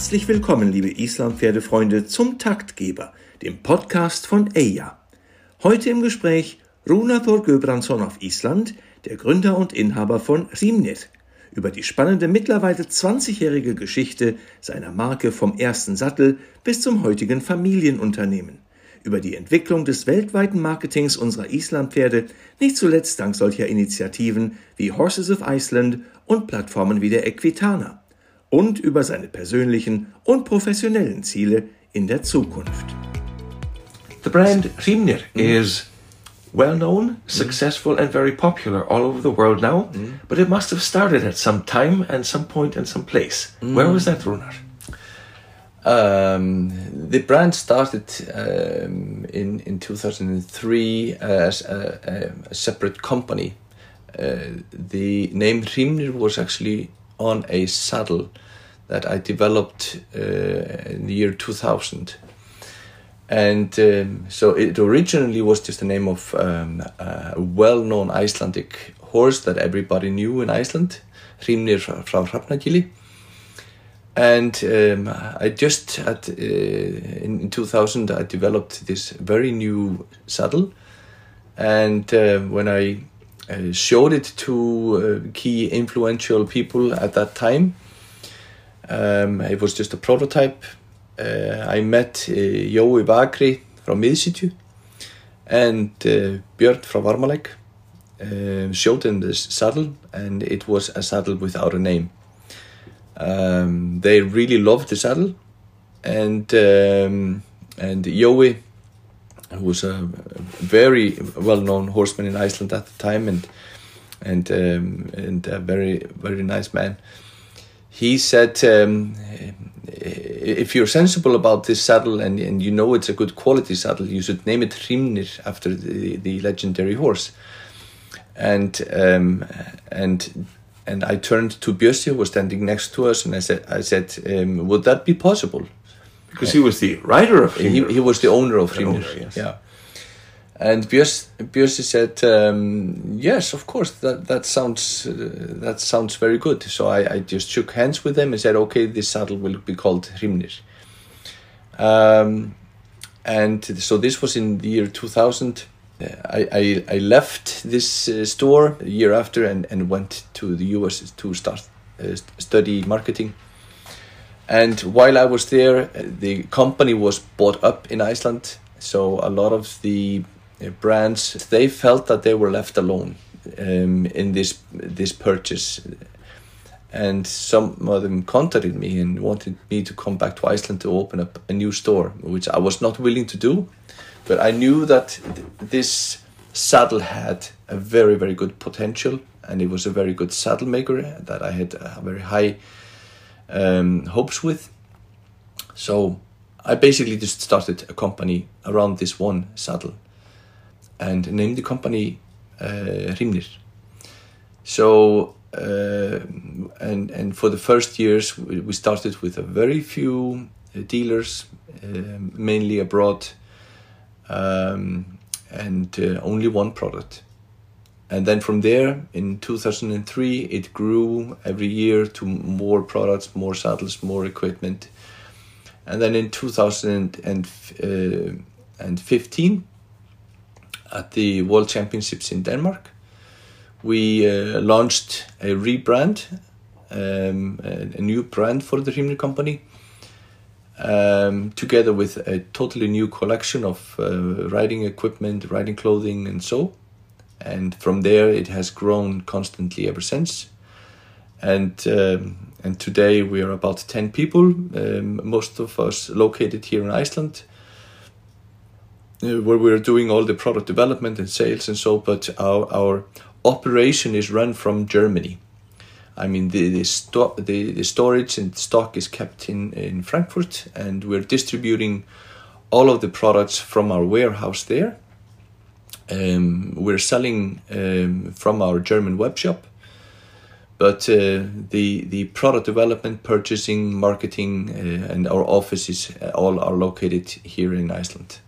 Herzlich willkommen, liebe Islandpferdefreunde, zum Taktgeber, dem Podcast von EIA. Heute im Gespräch Runathor Göbrandsson auf Island, der Gründer und Inhaber von Rimnir, über die spannende mittlerweile 20-jährige Geschichte seiner Marke vom ersten Sattel bis zum heutigen Familienunternehmen, über die Entwicklung des weltweiten Marketings unserer Islandpferde, nicht zuletzt dank solcher Initiativen wie Horses of Iceland und Plattformen wie der Equitana und über seine persönlichen und professionellen Ziele in der Zukunft. The brand Rimnir mm. is well known, successful, and very popular all over the world now, mm. but it must have started at some time and some point and some place. Mm. Where was that, Runar? Um, the brand started um, in in 2003 as a, a, a separate company. Uh, the name Hrímnir was actually on a saddle that I developed uh, in the year 2000. And um, so it originally was just the name of um, a well known Icelandic horse that everybody knew in Iceland, Hrimnir frá Hrafnagili. And um, I just, at, uh, in, in 2000, I developed this very new saddle. And uh, when I uh, showed it to uh, key influential people at that time. Um, it was just a prototype. Uh, I met uh, Jói Bakri from Miðsitju and uh, Björn from Varmalæk. Showed them this saddle, and it was a saddle without a name. Um, they really loved the saddle, and um, and Jói who was a very well-known horseman in Iceland at the time and and um, and a very very nice man. He said, um, "If you're sensible about this saddle and, and you know it's a good quality saddle, you should name it Hrimnir after the, the legendary horse." And um, and and I turned to Bjössi, who was standing next to us, and I said, "I said, um, would that be possible?" Because he was the writer of He, he was the owner of Hrimnir. Yes. Yeah. And Bjössi said, um, "Yes, of course. That that sounds uh, that sounds very good." So I, I just shook hands with them and said, "Okay, this saddle will be called Hrimnir." Um, and so this was in the year 2000. Uh, I, I, I left this uh, store a year after and, and went to the US to start uh, study marketing. And while I was there, the company was bought up in Iceland. So a lot of the uh, brands they felt that they were left alone um, in this this purchase, and some of them contacted me and wanted me to come back to Iceland to open up a new store, which I was not willing to do. But I knew that th this saddle had a very very good potential, and it was a very good saddle maker that I had a very high um, hopes with. So I basically just started a company around this one saddle and named the company uh, Hrimnir. So uh, and and for the first years we started with a very few uh, dealers, uh, mainly abroad, um, and uh, only one product and then from there in 2003 it grew every year to more products more saddles more equipment and then in 2015 uh, at the world championships in denmark. We uh, launched a rebrand um, a, a, new brand for the Hrimnir company um, together with a totally new collection of uh, riding equipment riding clothing and so. And from there it has grown constantly ever since. And um, and today we are about ten people, um, most of us located here in Iceland, where we are doing all the product development and sales and so. But our our operation is run from Germany. I mean the the, sto- the, the storage and stock is kept in in Frankfurt, and we're distributing all of the products from our warehouse there um, we're selling um, from our German web shop, but uh, the the product development, purchasing, marketing, uh, and our offices uh, all are located here in Iceland.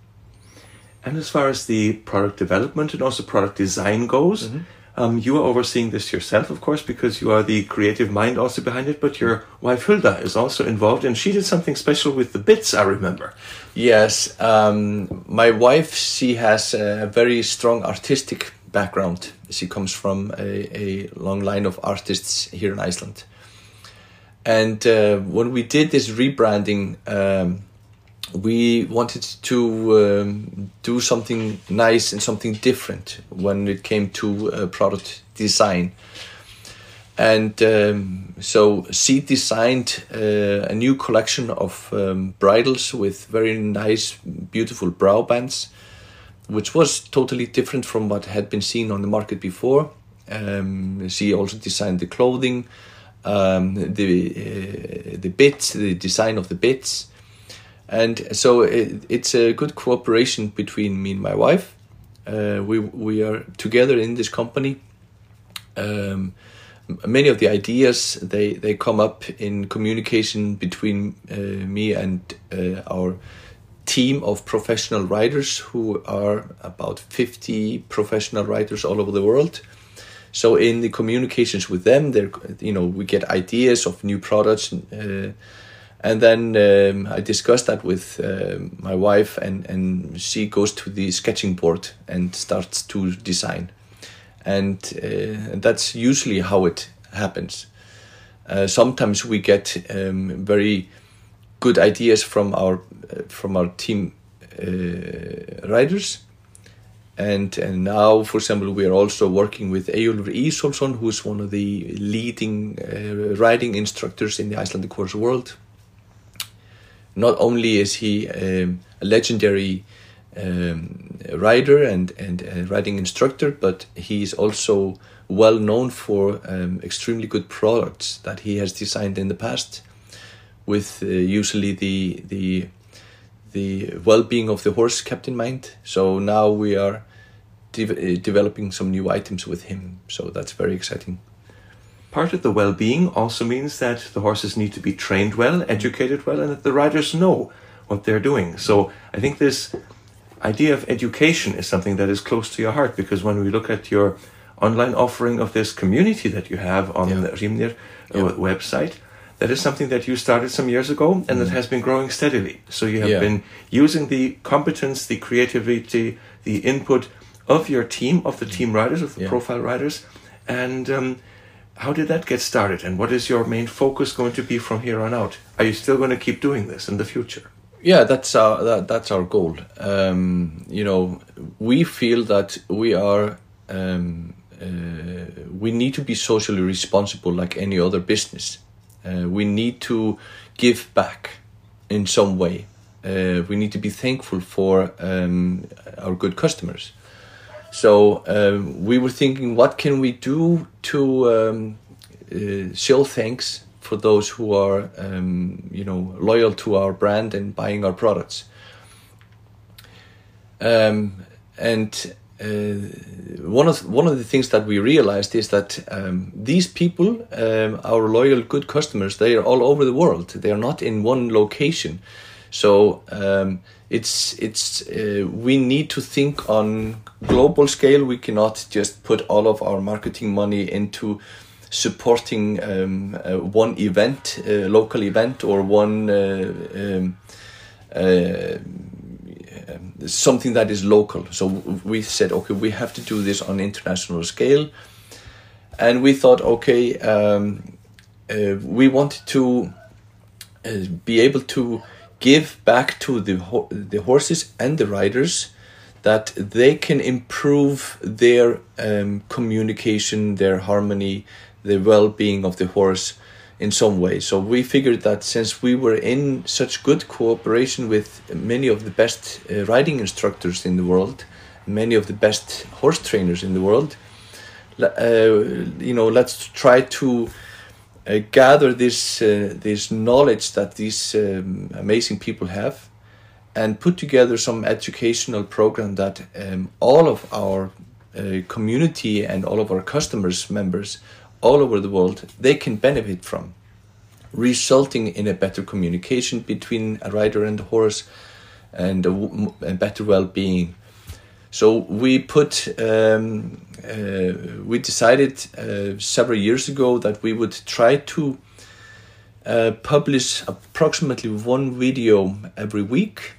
And as far as the product development and also product design goes, um, you are overseeing this yourself, of course, because you are the creative mind also behind it. But your wife Hilda is also involved, and she did something special with the bits. I remember. Yes, um, my wife she has a very strong artistic background. She comes from a, a long line of artists here in Iceland. And uh, when we did this rebranding, um, we wanted to um, do something nice and something different when it came to uh, product design. And um, so she designed uh, a new collection of um, bridles with very nice, beautiful brow bands, which was totally different from what had been seen on the market before. Um, she also designed the clothing, um, the uh, the bits, the design of the bits, and so it, it's a good cooperation between me and my wife. Uh, we we are together in this company. Um, many of the ideas they they come up in communication between uh, me and uh, our team of professional writers who are about 50 professional writers all over the world so in the communications with them there you know we get ideas of new products uh, and then um, I discuss that with uh, my wife and and she goes to the sketching board and starts to design and uh, that's usually how it happens. Uh, sometimes we get um, very good ideas from our uh, from our team uh, writers, and and now, for example, we are also working with Eyjólfur Ísólfsson, who is one of the leading uh, writing instructors in the Icelandic course world. Not only is he um, a legendary um, writer and and uh, writing instructor, but he is also well known for um, extremely good products that he has designed in the past, with uh, usually the the the well-being of the horse kept in mind. So now we are de- uh, developing some new items with him. So that's very exciting. Part of the well-being also means that the horses need to be trained well, educated well, and that the riders know what they're doing. So I think this idea of education is something that is close to your heart because when we look at your online offering of this community that you have on Yeah. the Hrímnir uh, Yeah. website, that is something that you started some years ago and that has been growing steadily. So you have Mm. Yeah. been using the competence, the creativity, the input of your team, of the team riders, of the profile riders, And um, how did that get started? And what is your main focus going to be from here on out? Are you still going to keep doing this in the future? Yeah, that's our that, that's our goal. Um, you know, we feel that we are um, uh, we need to be socially responsible like any other business. Uh, we need to give back in some way. Uh, we need to be thankful for um, our good customers. So um, we were thinking, what can we do to um, uh, show thanks for those who are, um, you know, loyal to our brand and buying our products. Um, and uh, one of one of the things that we realized is that um, these people, um, our loyal, good customers, they are all over the world. They are not in one location. So um, it's it's uh, we need to think on global scale. We cannot just put all of our marketing money into supporting um, uh, one event, uh, local event, or one uh, um, uh, something that is local. So we said, okay, we have to do this on international scale, and we thought, okay, um, uh, we wanted to be able to give back to the ho- the horses and the riders that they can improve their um, communication, their harmony, the well-being of the horse in some way. So we figured that since we were in such good cooperation with many of the best uh, riding instructors in the world, many of the best horse trainers in the world, uh, you know, let's try to uh, gather this uh, this knowledge that these um, amazing people have, and put together some educational program that um, all of our uh, community and all of our customers members all over the world they can benefit from, resulting in a better communication between a rider and a horse and a, better well-being. So we put, um, we decided uh, several years ago that we would try to uh, publish approximately one video every week,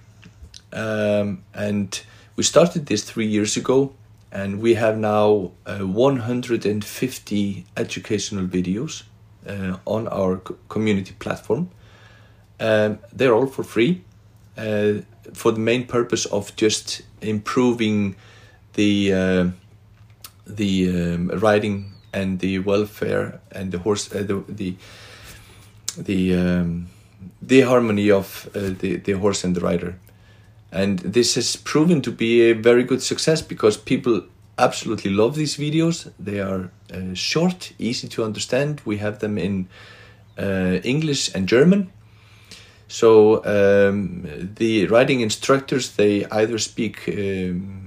um, and we started this three years ago, and we have now uh, 150 educational videos uh, on our community platform. Um, they're all for free uh, for the main purpose of just improving the uh, the um, riding and the welfare and the horse uh, the the the um, the harmony of uh, the the horse and the rider. And this has proven to be a very good success because people absolutely love these videos. They are uh, short easy to understand. We have them in uh, english and german. So um, the riding instructors they either speak um,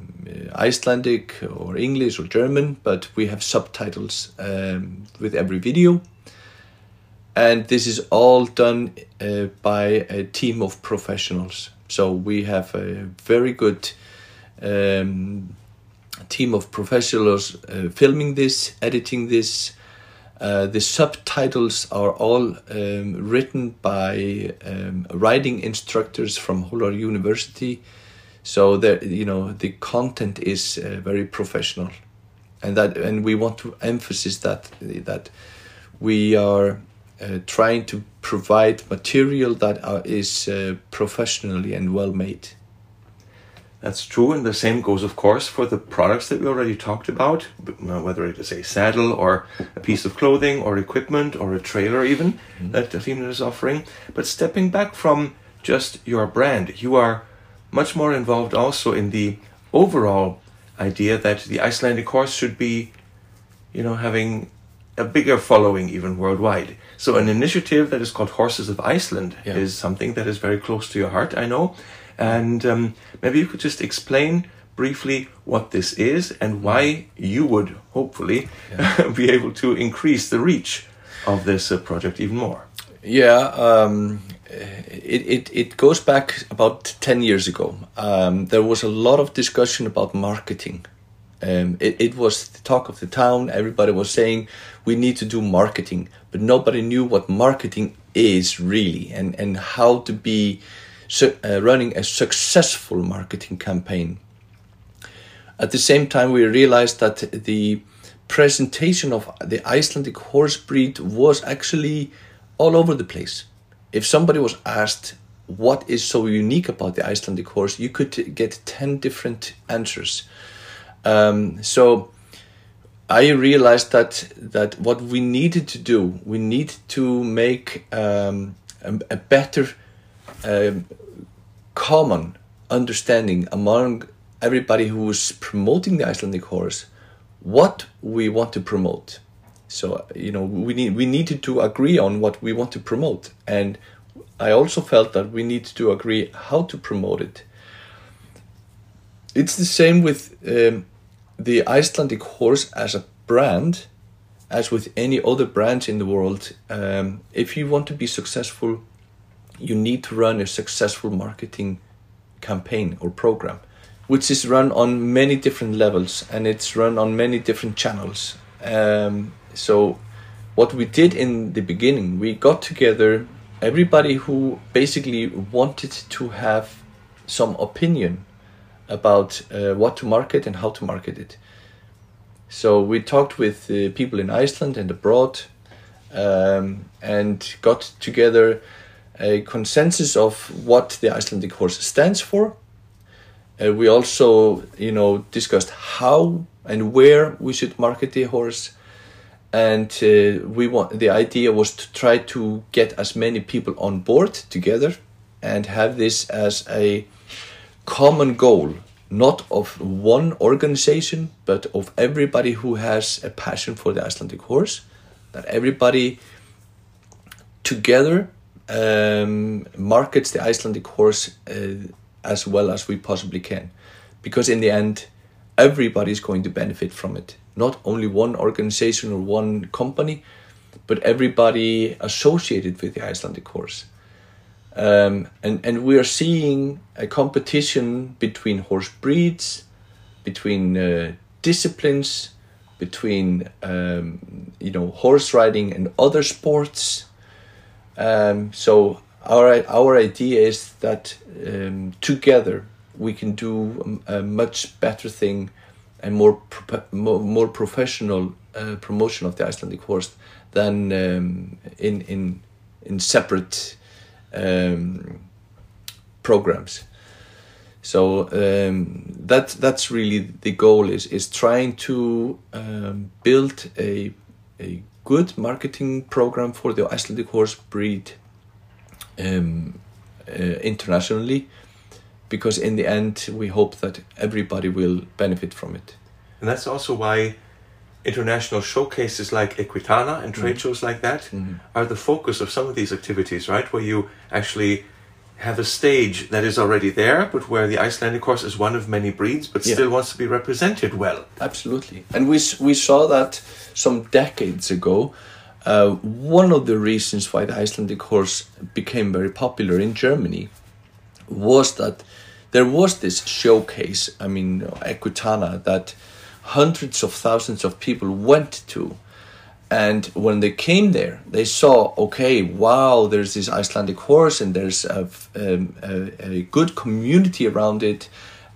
icelandic or english or german but we have subtitles um, with every video and this is all done uh, by a team of professionals. So we have a very good um, team of professionals uh, filming this, editing this. Uh, the subtitles are all um, written by um, riding instructors from Holar University. So that you know the content is uh, very professional, and that and we want to emphasize that that we are uh, trying to provide material that are, is uh, professionally and well made. That's true, and the same goes, of course, for the products that we already talked about, uh, whether it is a saddle or a piece of clothing or equipment or a trailer, even that the Hrímnir is offering. But stepping back from just your brand, you are much more involved also in the overall idea that the Icelandic horse should be, you know, having a bigger following even worldwide. So an initiative that is called Horses of Iceland Yeah. is something that is very close to your heart, I know. And um, maybe you could just explain briefly what this is and why you would hopefully be able to increase the reach of this uh, project even more. Yeah, um, it, it, it goes back about 10 years ago. Um, there was a lot of discussion about marketing. Um, it, it was the talk of the town. Everybody was saying we need to do marketing, but nobody knew what marketing is really and, and how to be su- uh, running a successful marketing campaign. At the same time, we realized that the presentation of the Icelandic horse breed was actually all over the place. If somebody was asked what is so unique about the Icelandic horse, you could get 10 different answers. Um, so I realized that that what we needed to do, we need to make um, a, a better um, common understanding among everybody who is promoting the Icelandic horse what we want to promote. So you know we need we needed to agree on what we want to promote, and I also felt that we need to agree how to promote it. It's the same with um, the Icelandic horse as a brand, as with any other brand in the world. Um, if you want to be successful, you need to run a successful marketing campaign or program, which is run on many different levels and it's run on many different channels. Um, so, what we did in the beginning, we got together everybody who basically wanted to have some opinion about uh, what to market and how to market it. So we talked with uh, people in Iceland and abroad, um, and got together a consensus of what the Icelandic horse stands for. Uh, we also, you know, discussed how and where we should market the horse, and uh, we want. The idea was to try to get as many people on board together, and have this as a common goal, not of one organization, but of everybody who has a passion for the Icelandic horse. That everybody together um, markets the Icelandic horse uh, as well as we possibly can, because in the end, everybody is going to benefit from it. Not only one organization or one company, but everybody associated with the Icelandic horse. Um, and, and we are seeing a competition between horse breeds, between uh, disciplines, between um, you know horse riding and other sports. Um, so our our idea is that um, together we can do a much better thing and more pro more, professional uh, promotion of the Icelandic horse than um, in in in separate um, programs. So um, that that's really the goal is is trying to um, build a a good marketing program for the Icelandic horse breed um, uh, internationally, because in the end we hope that everybody will benefit from it. And that's also why international showcases like Equitana and trade mm. shows like that mm. are the focus of some of these activities, right? Where you actually have a stage that is already there, but where the Icelandic horse is one of many breeds, but yeah. still wants to be represented well. Absolutely, and we we saw that some decades ago. Uh, one of the reasons why the Icelandic horse became very popular in Germany was that there was this showcase. I mean, Equitana that hundreds of thousands of people went to. And when they came there they saw okay wow there's this icelandic horse and there's a, um, a, a good community around it.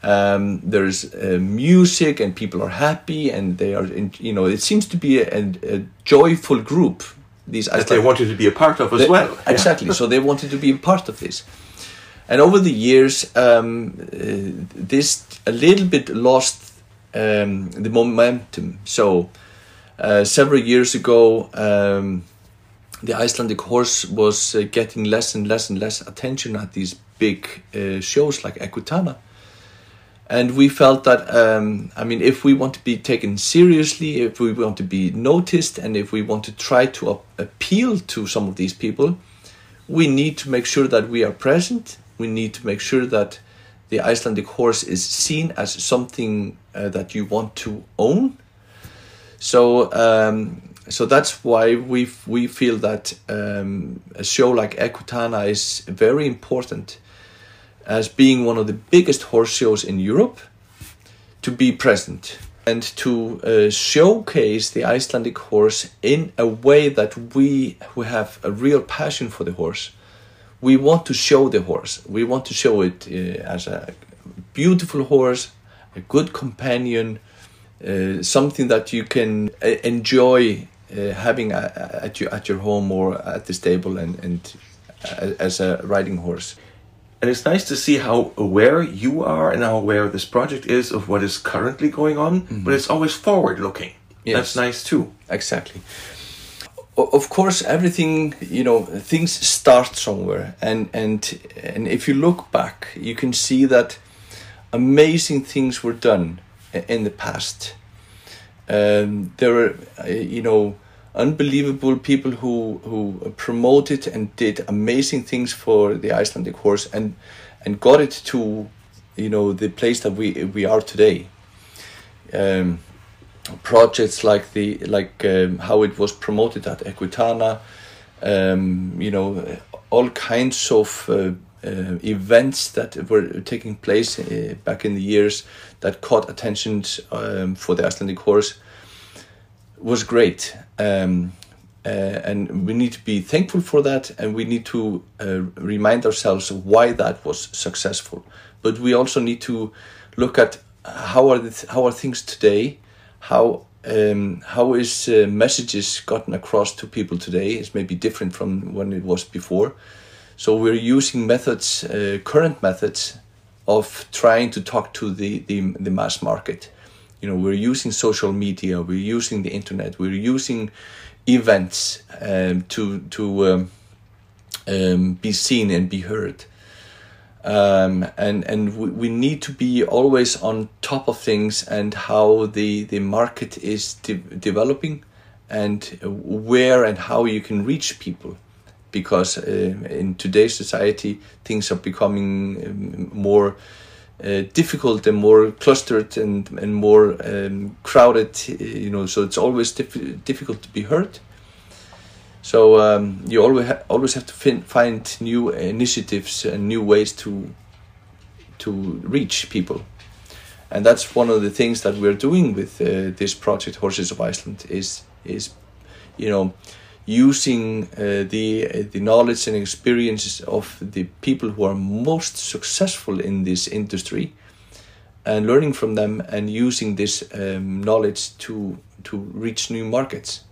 Um, there's uh, music and people are happy and they are in, you know it seems to be a, a joyful group these that Icelandic, they wanted to be a part of as they, well. Exactly. So they wanted to be a part of this and over the years um, uh, this a little bit lost um, the momentum. So uh, several years ago, um, the Icelandic horse was uh, getting less and less and less attention at these big uh, shows like Equitana. And we felt that, um, I mean, if we want to be taken seriously, if we want to be noticed, and if we want to try to appeal to some of these people, we need to make sure that we are present. We need to make sure that the Icelandic horse is seen as something uh, that you want to own. So um, so that's why we we feel that um, a show like Equitana is very important as being one of the biggest horse shows in Europe to be present and to uh, showcase the Icelandic horse in a way that we who have a real passion for the horse we want to show the horse. We want to show it uh, as a beautiful horse, a good companion, uh, something that you can uh, enjoy uh, having at your at your home or at the stable and and uh, as a riding horse. And it's nice to see how aware you are and how aware this project is of what is currently going on, mm -hmm. but it's always forward looking. Yes. That's nice too. Exactly of course everything you know things start somewhere. And and and if you look back you can see that amazing things were done in the past. Um, there were uh, you know unbelievable people who who promoted and did amazing things for the Icelandic horse and and got it to you know the place that we we are today. Um, projects like the like um, how it was promoted at Equitana, um, you know, all kinds of uh, uh, events that were taking place uh, back in the years that caught attention um, for the Icelandic horse was great. Um, uh, and we need to be thankful for that, and we need to uh, remind ourselves why that was successful. But we also need to look at how are the, how are things today, how um, how is uh, messages gotten across to people today is maybe different from when it was before. So we're using methods, uh, current methods, of trying to talk to the, the the mass market. You know, we're using social media, we're using the internet, we're using events um, to to um, um be seen and be heard um, and and we, we need to be always on top of things and how the the market is de developing and where and how you can reach people because uh, in today's society things are becoming um, more uh, difficult and more clustered and and more um, crowded. You know, so it's always diff- difficult to be heard. So um, you always ha- always have to fin- find new initiatives and new ways to to reach people, and that's one of the things that we're doing with uh, this project, Horses of Iceland, is is you know using uh, the uh, the knowledge and experiences of the people who are most successful in this industry, and learning from them and using this um, knowledge to to reach new markets.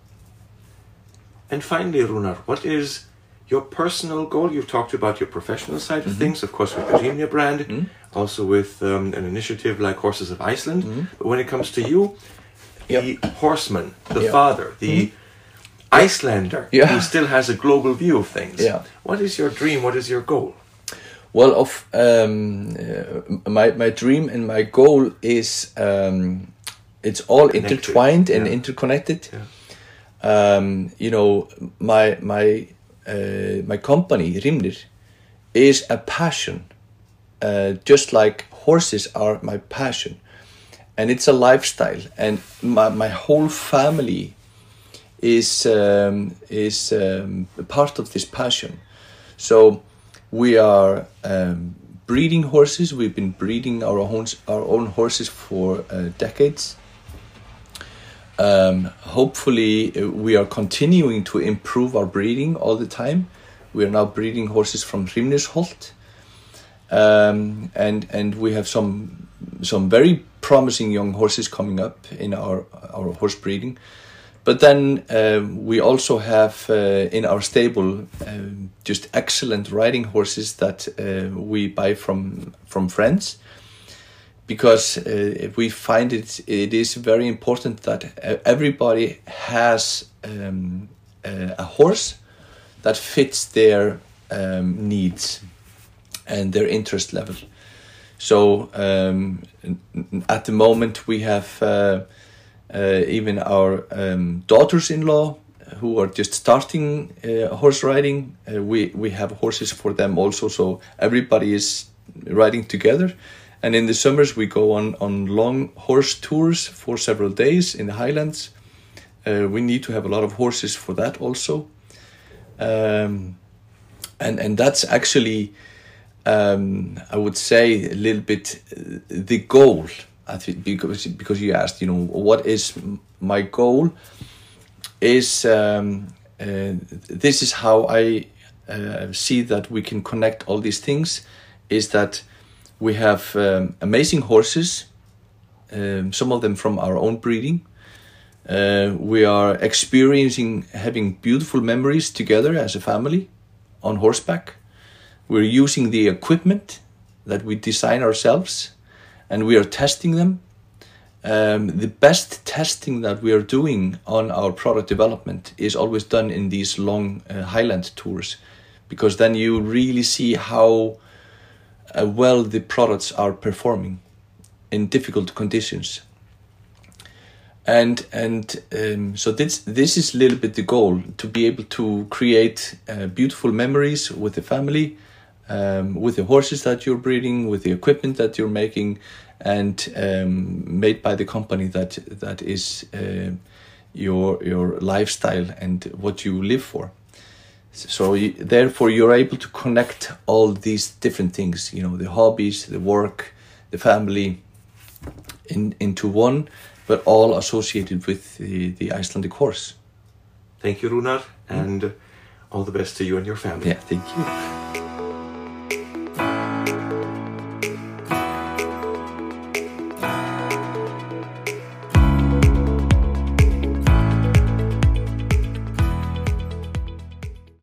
And finally, Runar, what is your personal goal? You've talked about your professional side of things, of course, with the Hrímnir brand, also with um, an initiative like Horses of Iceland. But when it comes to you, the horseman, the Yeah. father, the Icelander, Yeah. who still has a global view of things. Yeah. What is your dream? What is your goal? Well, of um, uh, my my dream and my goal is um, it's all Connected, intertwined and yeah. interconnected. Um, you know, my my uh, my company Hrímnir is a passion, uh, just like horses are my passion, and it's a lifestyle. And my my whole family is um, is um, part of this passion. So we are um, breeding horses. We've been breeding our own our own horses for uh, decades. Um, hopefully, uh, we are continuing to improve our breeding all the time. We are now breeding horses from Hrimnisholt, um, and and we have some some very promising young horses coming up in our our horse breeding. But then uh, we also have uh, in our stable um, just excellent riding horses that uh, we buy from from friends because uh, we find it it is very important that everybody has um, uh, a horse that fits their um, needs and their interest level. So um, at the moment we have uh, uh, even our um, daughters-in-law who are just starting uh, horse riding. Uh, we we have horses for them also, so everybody is riding together. And in the summers we go on on long horse tours for several days in the highlands. Uh, we need to have a lot of horses for that also. Um, and and that's actually um, I would say a little bit uh, the goal. I think because because you asked, you know, what is my goal? Is um, uh, this is how I uh, see that we can connect all these things? Is that we have um, amazing horses, um, some of them from our own breeding. Uh, we are experiencing having beautiful memories together as a family on horseback. We're using the equipment that we design ourselves and we are testing them. Um, the best testing that we are doing on our product development is always done in these long uh, highland tours because then you really see how uh, well the products are performing in difficult conditions. And and um, so this this is a little bit the goal to be able to create uh, beautiful memories with the family um, with the horses that you're breeding with the equipment that you're making and um, made by the company that that is uh, your your lifestyle and what you live for so you, therefore you're able to connect all these different things you know the hobbies the work the family in into one but all associated with the, the Icelandic horse. Thank you, Runar, mm. and all the best to you and your family. Yeah, thank you.